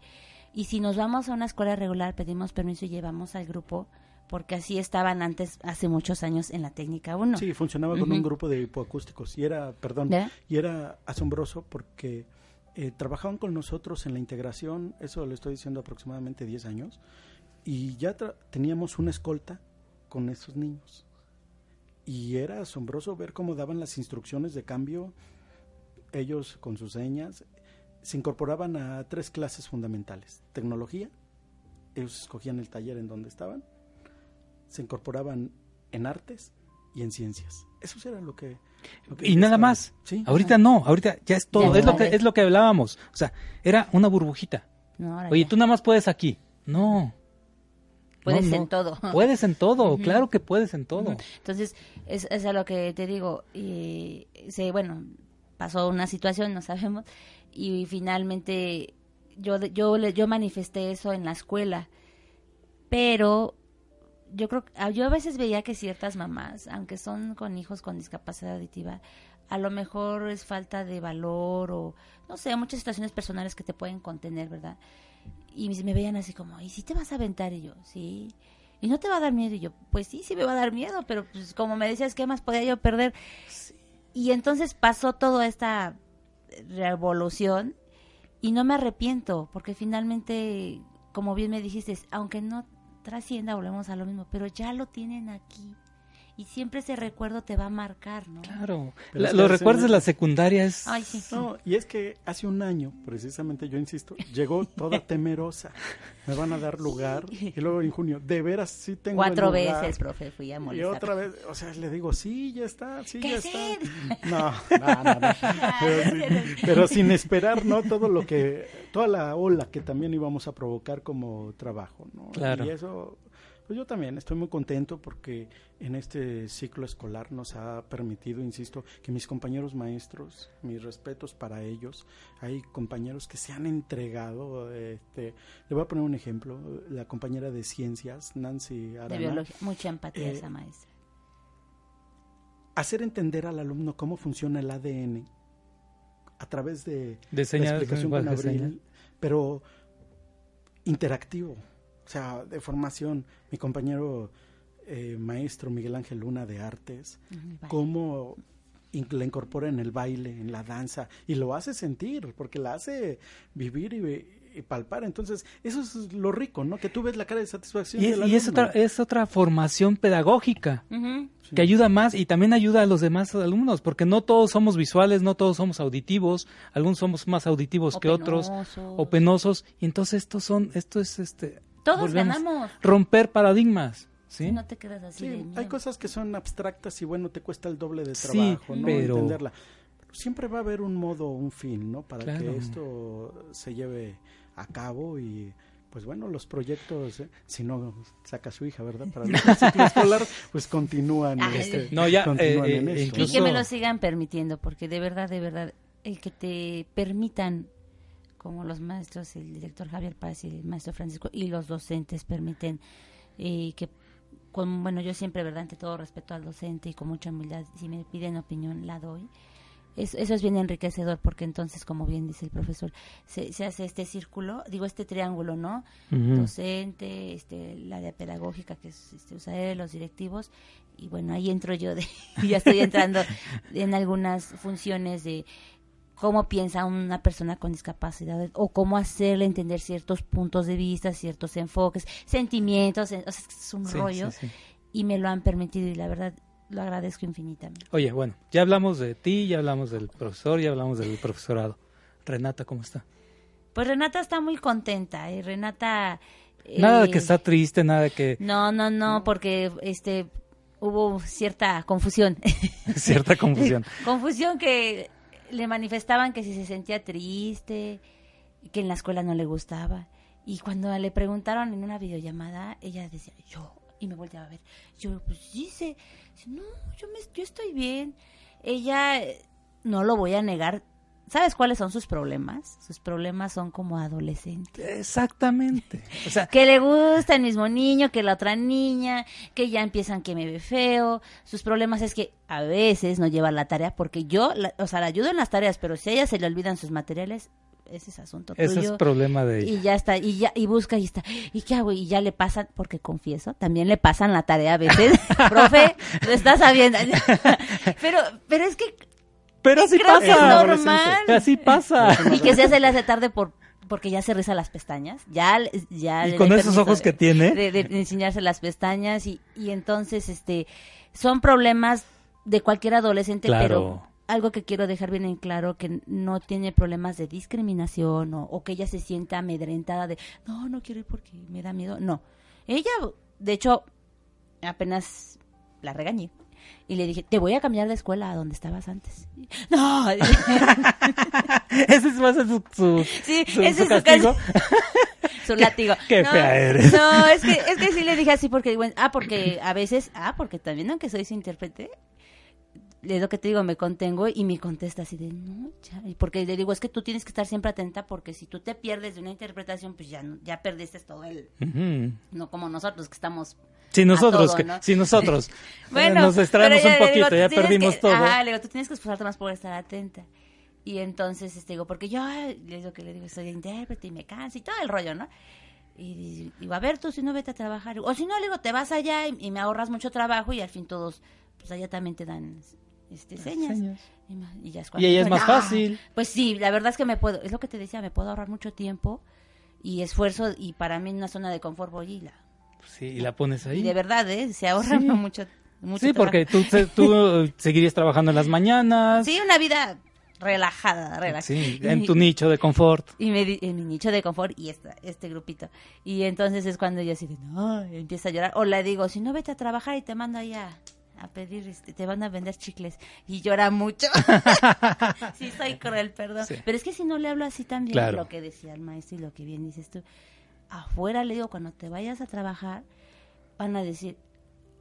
y si nos vamos a una escuela regular, pedimos permiso y llevamos al grupo, porque así estaban antes, hace muchos años, en la técnica 1. Sí, funcionaba con un Ujú. grupo de hipoacústicos y era, perdón, y era asombroso porque eh, trabajaban con nosotros en la integración, eso lo estoy diciendo aproximadamente 10 años, y ya tra- teníamos una escolta con esos niños. Y era asombroso ver cómo daban las instrucciones de cambio, ellos con sus señas, se incorporaban a tres clases fundamentales, tecnología, ellos escogían el taller en donde estaban, se incorporaban en artes y en ciencias. Eso era lo que... lo que y nada estaba. más. Sí. Ahorita no, ahorita ya es todo, Ya es lo que es lo que hablábamos. O sea, era una burbujita. No, Oye, ya. tú nada más puedes aquí. No. Puedes No, en todo. Puedes en todo, claro que puedes en todo. Entonces, es, es a lo que te digo. Y, se, bueno, pasó una situación, no sabemos, y finalmente yo, yo, yo manifesté eso en la escuela. Pero yo creo que yo a veces veía que ciertas mamás, aunque son con hijos con discapacidad auditiva, a lo mejor es falta de valor o no sé, muchas situaciones personales que te pueden contener, ¿verdad? Y me veían así como, ¿y si te vas a aventar? Y yo, sí. ¿Y no te va a dar miedo? Y yo, pues sí, sí me va a dar miedo, pero pues como me decías, ¿qué más podía yo perder? Y entonces pasó toda esta revolución y no me arrepiento, porque finalmente, como bien me dijiste, aunque no trascienda, volvemos a lo mismo, pero ya lo tienen aquí. Y siempre ese recuerdo te va a marcar, ¿no? Claro. Pero La- es que los recuerdos de la secundaria es... Ay, sí. No, y es que hace un año, precisamente, yo insisto, llegó toda temerosa. Me van a dar lugar. Y luego en junio, de veras sí tengo Cuatro el lugar. veces, profe, fui a Y molestar. otra vez, o sea, le digo, sí, ya está, sí, ¿Qué ya está. No, no, no, no. Pero, sí, pero sin esperar, ¿no? Todo lo que, toda la ola que también íbamos a provocar como trabajo, ¿no? Claro. Y eso, pues yo también estoy muy contento porque en este ciclo escolar nos ha permitido, insisto, que mis compañeros maestros, mis respetos para ellos, hay compañeros que se han entregado, este, le voy a poner un ejemplo, la compañera de ciencias, Nancy Arana, De biología, mucha empatía Eh, esa maestra. hacer entender al alumno cómo funciona el ADN a través de De la explicación con Abril pero interactivo, o sea, de formación. Mi compañero eh, maestro Miguel Ángel Luna de Artes, cómo la incorpora en el baile, en la danza, y lo hace sentir, porque la hace vivir y, palpar. Entonces, eso es lo rico, ¿no? Que tú ves la cara de satisfacción. Y, y es, otra, es otra formación pedagógica que ayuda más y también ayuda a los demás alumnos, porque no todos somos visuales, no todos somos auditivos, algunos somos más auditivos que otros, o penosos, y entonces estos son, esto es este... Todos ganamos. Romper paradigmas. ¿Sí? No te quedas así. hay cosas que son abstractas y bueno, te cuesta el doble de trabajo, ¿no? Pero... Entenderla. Siempre va a haber un modo, un fin, ¿no? Para que esto se lleve a cabo y pues bueno, los proyectos, ¿eh? si no saca su hija, ¿verdad? Para el ciclo escolar, pues continúan, este, no, ya, eh, en eh, Y que me lo sigan permitiendo, porque de verdad, de verdad, el que te permitan, como los maestros, el director Javier Paz y el maestro Francisco, y los docentes permiten eh, que con, bueno, yo siempre, ¿verdad? Ante todo respeto al docente y con mucha humildad, si me piden opinión, la doy. Eso, eso es bien enriquecedor porque entonces, como bien dice el profesor, se, se hace este círculo, digo este triángulo, ¿no? Docente, este, la de pedagógica que es este, USAE, los directivos, y bueno, ahí entro yo, de, ya estoy entrando en algunas funciones de cómo piensa una persona con discapacidad o cómo hacerle entender ciertos puntos de vista, ciertos enfoques, sentimientos, es un rollo y me lo han permitido y la verdad lo agradezco infinitamente. Oye, bueno, ya hablamos de ti, ya hablamos del profesor, ya hablamos del profesorado. Renata, ¿cómo está? Pues Renata está muy contenta y Renata... Nada de que eh, está triste, nada de que... No, no, no, porque este hubo cierta confusión. cierta confusión. confusión que le manifestaban que si se sentía triste, que en la escuela no le gustaba. Y cuando le preguntaron en una videollamada, ella decía, yo, y me volteaba a ver, yo, pues dice, no, yo, me, yo estoy bien. Ella, no lo voy a negar, ¿Sabes cuáles son sus problemas? Sus problemas son como adolescentes. Exactamente. O sea, que le gusta el mismo niño que la otra niña, que ya empiezan que me ve feo. Sus problemas es que a veces no lleva la tarea porque yo, o sea, la ayudo en las tareas, pero si a ella se le olvidan sus materiales, ese es asunto tuyo. Ese es problema de ella. Y ya está, y ya, y busca y está. ¿Y qué hago? Y ya le pasan, porque confieso, también le pasan la tarea a veces. Profe, lo estás sabiendo. pero, pero es que pero así pasa. normal. Así pasa. Y que se hace le hace tarde por porque ya se riza las pestañas, ya, ya y con esos ojos que tiene de, enseñarse las pestañas y, y entonces este son problemas de cualquier adolescente, pero algo que quiero dejar bien en claro que no tiene problemas de discriminación o, o, que ella se sienta amedrentada de no no quiero ir porque me da miedo, no, ella de hecho apenas la regañé y le dije, te voy a cambiar de escuela a donde estabas antes. No. ese es más su, su, sí, ese castigo. Su, látigo. Qué, no, fea eres. No, es que, es que sí le dije así porque, bueno, ah, porque a veces, ah, porque también aunque soy su intérprete, le lo que te digo, me contengo y me contesta así de, no, ya. Porque le digo, es que tú tienes que estar siempre atenta porque si tú te pierdes de una interpretación, pues ya, ya perdiste todo el... No como nosotros que estamos si nosotros, que, si nosotros bueno, nos distraemos un poquito, ya perdimos todo. Ah, le digo, tú tienes que esforzarte más por estar atenta. Y entonces, este, digo, porque yo, le digo que le digo, soy intérprete y me canso y todo el rollo, ¿no? Y digo, a ver, tú si no vete a trabajar. O si no, le digo, te vas allá y, me ahorras mucho trabajo y al fin todos, pues allá también te dan este, señas. Y, ya es y ella es más fácil. Pues sí, la verdad es que me puedo, es lo que te decía, me puedo ahorrar mucho tiempo y esfuerzo y para mí en una zona de confort voy y la Sí, y la pones ahí. de verdad, ¿eh? Se ahorra mucho, mucho. Sí, porque tú, tú seguirías trabajando en las mañanas. Sí, una vida relajada, relajada. Sí, en tu nicho de confort. Y en mi nicho de confort y esta, este grupito. Y entonces es cuando ella así de, no, empieza a llorar. O le digo, si no vete a trabajar y te mando allá a pedir, este, te van a vender chicles. Y llora mucho. sí, soy cruel, perdón. Pero es que si no le hablo así también, lo que decía el maestro y lo que bien dices tú, afuera, le digo, cuando te vayas a trabajar, van a decir,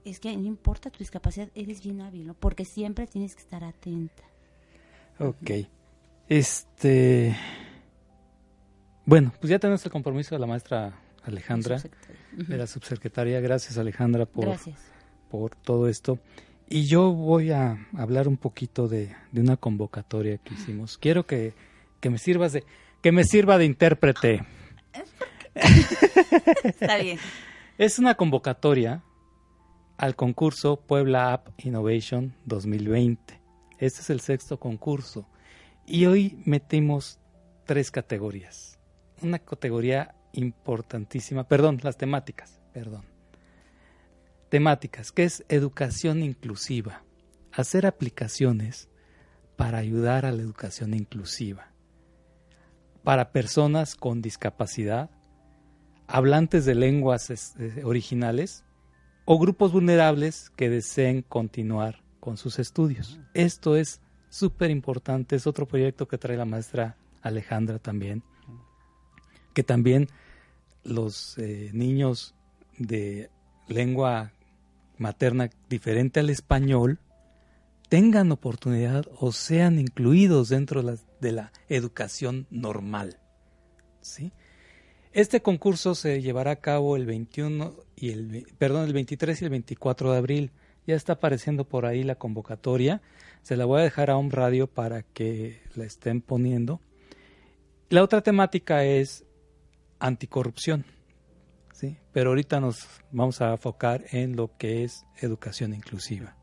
es que no importa tu discapacidad, eres bien hábil, ¿no? Porque siempre tienes que estar atenta. Ok. Este... Bueno, pues ya tenemos el compromiso de la maestra Alejandra, de la subsecretaria. Gracias Alejandra por, por todo esto. Y yo voy a hablar un poquito de, de una convocatoria que hicimos. Quiero que, que me sirvas de que me sirva de intérprete. Está bien. Es una convocatoria al concurso Puebla App Innovation 2020. Este es el sexto concurso. Y hoy metimos tres categorías. Una categoría importantísima, perdón, las temáticas, perdón. Temáticas, que es educación inclusiva. Hacer aplicaciones para ayudar a la educación inclusiva. Para personas con discapacidad, hablantes de lenguas originales o grupos vulnerables que deseen continuar con sus estudios. Esto es súper importante, es otro proyecto que trae la maestra Alejandra también, que también los eh, niños de lengua materna diferente al español tengan oportunidad o sean incluidos dentro de la, de la educación normal. ¿sí? Este concurso se llevará a cabo el 21 y el perdón, el 23 y el 24 de abril. Ya está apareciendo por ahí la convocatoria. Se la voy a dejar a un radio para que la estén poniendo. La otra temática es anticorrupción. ¿sí? Pero ahorita nos vamos a enfocar en lo que es educación inclusiva.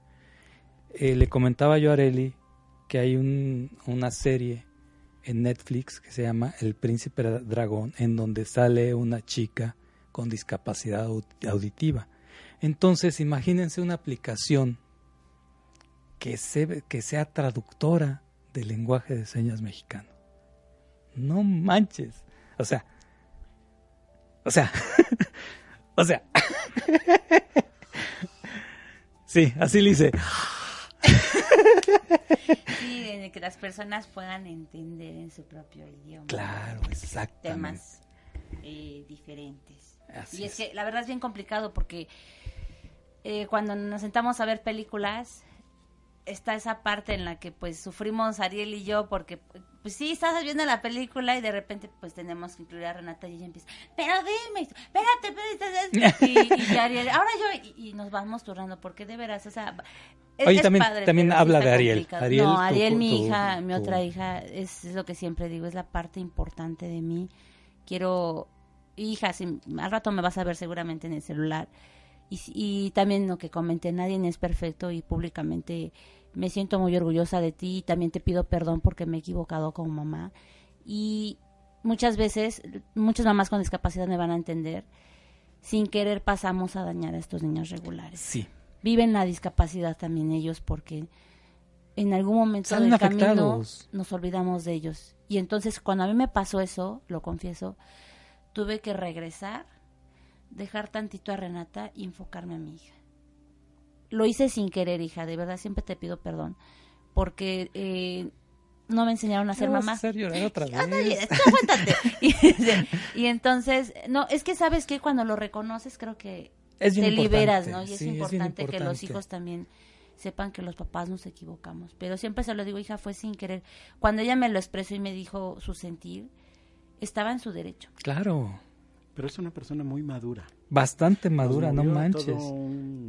Eh, le comentaba yo a Areli que hay un, una serie en Netflix que se llama El Príncipe Dragón, en donde sale una chica con discapacidad auditiva. Entonces, imagínense una aplicación que, se, que sea traductora del lenguaje de señas mexicano. No manches. O sea, o sea, o sea. sí, así le hice. Sí, que las personas puedan entender en su propio idioma. Claro, exactamente. Temas eh, diferentes. y es, que la verdad es bien complicado porque eh, cuando nos sentamos a ver películas, está esa parte en la que pues sufrimos Ariel y yo porque pues sí, estás viendo la película y de repente pues tenemos que incluir a Renata y ella empieza, pero dime, espérate, espérate, y, y Ariel, ahora yo, y, nos vamos turando porque de veras, o sea, Oye, también, también habla de Ariel. Ariel. No, Ariel, mi hija, mi otra hija, es, lo que siempre digo, es la parte importante de mí. Quiero, hija, si, al rato me vas a ver seguramente en el celular. Y, y también lo que comenté, nadie es perfecto y públicamente me siento muy orgullosa de ti y también te pido perdón porque me he equivocado como mamá. Y muchas veces, muchas mamás con discapacidad me van a entender, sin querer pasamos a dañar a estos niños regulares. Sí viven la discapacidad también ellos porque en algún momento del camino nos olvidamos de ellos. Y entonces cuando a mí me pasó eso, lo confieso, tuve que regresar, dejar tantito a Renata y enfocarme a mi hija. Lo hice sin querer, hija, de verdad siempre te pido perdón, porque eh, no me enseñaron a ser mamá. Hacer llorar otra vez. y, y, entonces, no, es que sabes que cuando lo reconoces creo que te liberas, ¿no? Y es, importante que los hijos también sepan que los papás nos equivocamos. Pero siempre se lo digo, hija, fue sin querer. Cuando ella me lo expresó y me dijo su sentir, estaba en su derecho. Claro. Pero es una persona muy madura. Bastante madura, no manches.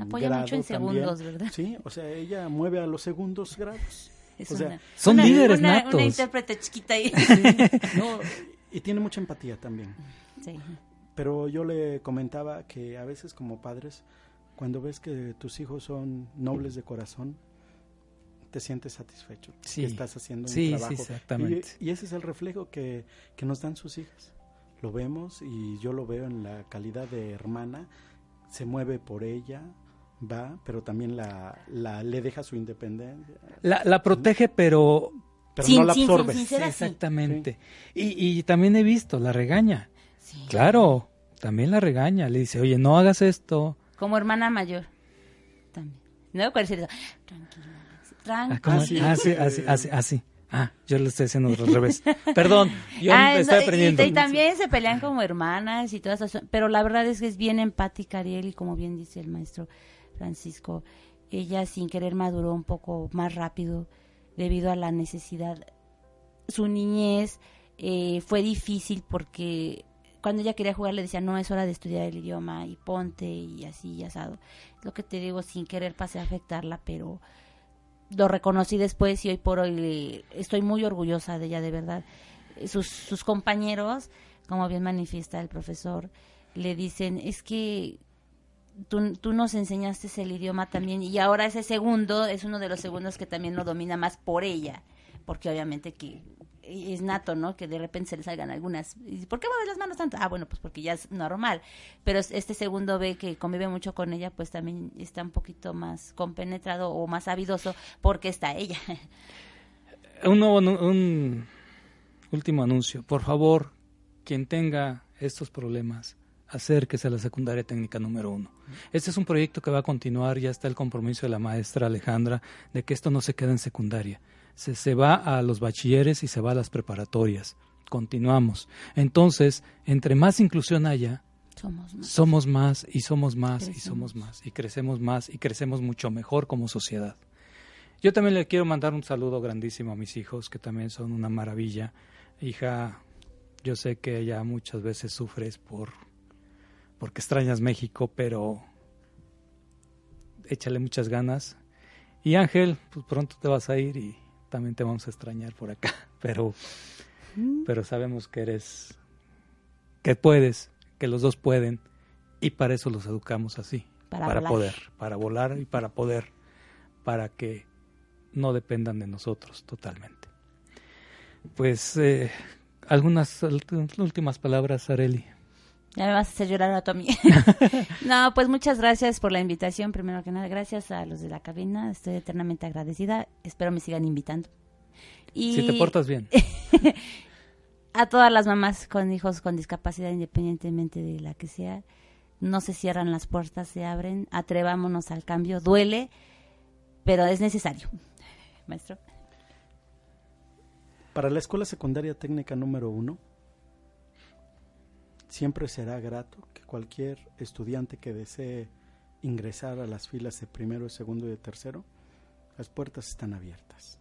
Apoya mucho en segundos, ¿verdad? Sí, o sea, ella mueve a los segundos grados. o sea, son líderes natos. Una intérprete chiquita ahí. y tiene mucha empatía también. Sí. Pero yo le comentaba que a veces como padres, cuando ves que tus hijos son nobles de corazón, te sientes satisfecho. Sí. Que estás haciendo un sí, trabajo. Sí, exactamente. Y, ese es el reflejo que, que nos dan sus hijas. Lo vemos y yo lo veo en la calidad de hermana. Se mueve por ella, va, pero también la, la le deja su independencia. La, la protege, pero pero no la absorbe. exactamente. Y, y, también he visto, la regaña. Claro, también la regaña, le dice, oye, no hagas esto. Como hermana mayor. También. No Tranquila. Tranquila. Ah, así, así, así, así. Ah, yo lo estoy haciendo al revés. Perdón, yo ah, estoy aprendiendo. Y, también se pelean como hermanas y todas esas, pero la verdad es que es bien empática Ariel y como bien dice el maestro Francisco, ella sin querer maduró un poco más rápido debido a la necesidad. Su niñez eh, fue difícil porque cuando ella quería jugar le decía, no, es hora de estudiar el idioma y ponte y así y asado. Lo que te digo, sin querer pasé a afectarla, pero lo reconocí después y hoy por hoy estoy muy orgullosa de ella, de verdad. sus, sus compañeros, como bien manifiesta el profesor, le dicen, es que tú, tú nos enseñaste el idioma también y ahora ese segundo es uno de los segundos que también lo domina más por ella, porque obviamente que es nato, ¿no? Que de repente se le salgan algunas. ¿Y ¿Por qué mueves las manos tanto? Ah, bueno, pues porque ya es normal. Pero este segundo ve que convive mucho con ella, pues también está un poquito más compenetrado o más avidoso porque está ella. Un nuevo, un último anuncio. Por favor, quien tenga estos problemas, acérquese a la secundaria técnica número uno. Este es un proyecto que va a continuar, ya está el compromiso de la maestra Alejandra de que esto no se quede en secundaria. Se, se va a los bachilleres y se va a las preparatorias. Continuamos. Entonces, entre más inclusión haya, Somos más. somos más y somos más y somos más y crecemos más y crecemos mucho mejor como sociedad. Yo también le quiero mandar un saludo grandísimo a mis hijos, que también son una maravilla. Hija, yo sé que ya muchas veces sufres por porque extrañas México, pero échale muchas ganas. Y Ángel, pues pronto te vas a ir y también te vamos a extrañar por acá, pero pero sabemos que eres que puedes, que los dos pueden y para eso los educamos así, Para para, volar. poder, para volar y para poder, para que no dependan de nosotros totalmente. Pues eh, algunas últimas palabras, Areli. Ya me vas a hacer llorar a tu amiga. no, pues muchas gracias por la invitación. Primero que nada, gracias a los de la cabina. Estoy eternamente agradecida. Espero me sigan invitando. Y Si te portas bien. a todas las mamás con hijos con discapacidad, independientemente de la que sea, no se cierran las puertas, se abren. Atrevámonos al cambio. Duele, pero es necesario. Maestro. Para la Escuela Secundaria Técnica número uno, siempre será grato que cualquier estudiante que desee ingresar a las filas de primero, de segundo y de tercero, las puertas están abiertas.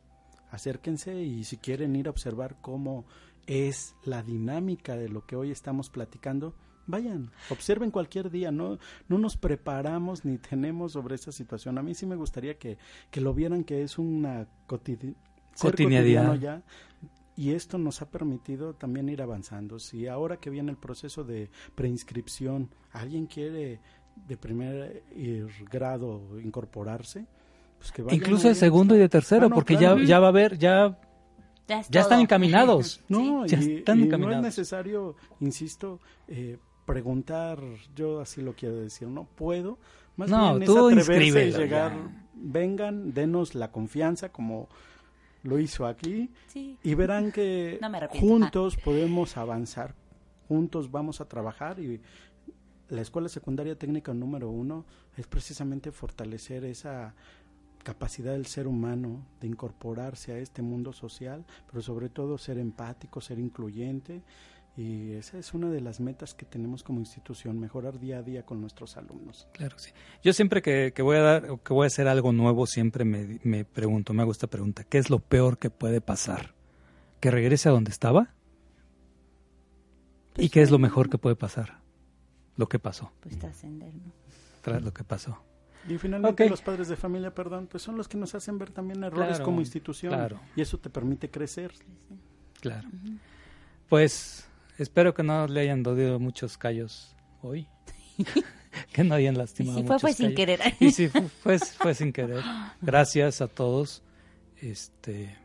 Acérquense y si quieren ir a observar cómo es la dinámica de lo que hoy estamos platicando, vayan, observen cualquier día, no, no nos preparamos ni tenemos sobre esa situación. A mí sí me gustaría que, que lo vieran que es una Cotidianidad. ya y esto nos ha permitido también ir avanzando. Si ahora que viene el proceso de preinscripción, alguien quiere de primer eh, grado incorporarse, pues que Incluso de segundo y de tercero, Ah, no, porque claro. ya, ya va a haber, ya, Ya, es ya están encaminados. No, Ya y, están y no es encaminados. necesario, insisto, eh, preguntar, yo así lo quiero decir, no puedo, más No, bien tú es atreverse y llegar, ya. vengan, denos la confianza como lo hizo aquí. Sí. y verán que No juntos podemos avanzar, juntos vamos a trabajar y la escuela secundaria técnica número uno es precisamente fortalecer esa capacidad del ser humano de incorporarse a este mundo social, pero sobre todo ser empático, ser incluyente y esa es una de las metas que tenemos como institución, mejorar día a día con nuestros alumnos. Claro que sí. Yo siempre que, que voy a dar, o que voy a hacer algo nuevo, siempre me, me pregunto, me hago esta pregunta, ¿qué es lo peor que puede pasar? ¿Que regrese a donde estaba? ¿Y qué es lo mejor que puede pasar? Lo que pasó, Pues trascender, ¿no? tras lo que pasó. Y finalmente los padres de familia, perdón, pues son los que nos hacen ver también errores Claro, como institución claro. y eso te permite crecer. Claro. Pues espero que no le hayan dolido muchos callos hoy. que no hayan Y lastimado si fue, fue sin querer. Y sí, fu- fue, fue sin querer. Gracias a todos. Este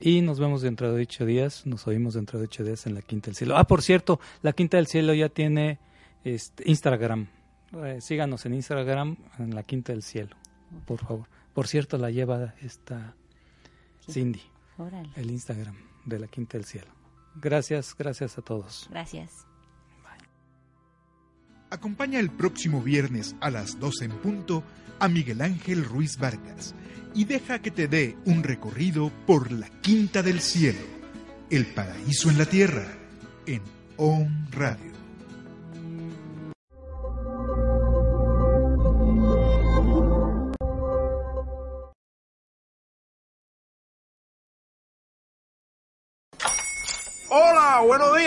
y nos vemos dentro de ocho días. Nos oímos dentro de ocho días en la Quinta del Cielo. Ah, por cierto, la Quinta del Cielo ya tiene este, Instagram. Eh, síganos en Instagram en la Quinta del Cielo, por favor. Por cierto, la lleva esta Cindy, Órale. el Instagram de la Quinta del Cielo. Gracias, gracias a todos. Gracias. Acompaña el próximo viernes a las 12 en punto a Miguel Ángel Ruiz Vargas y deja que te dé un recorrido por la Quinta del Cielo, el paraíso en la tierra, en OM Radio.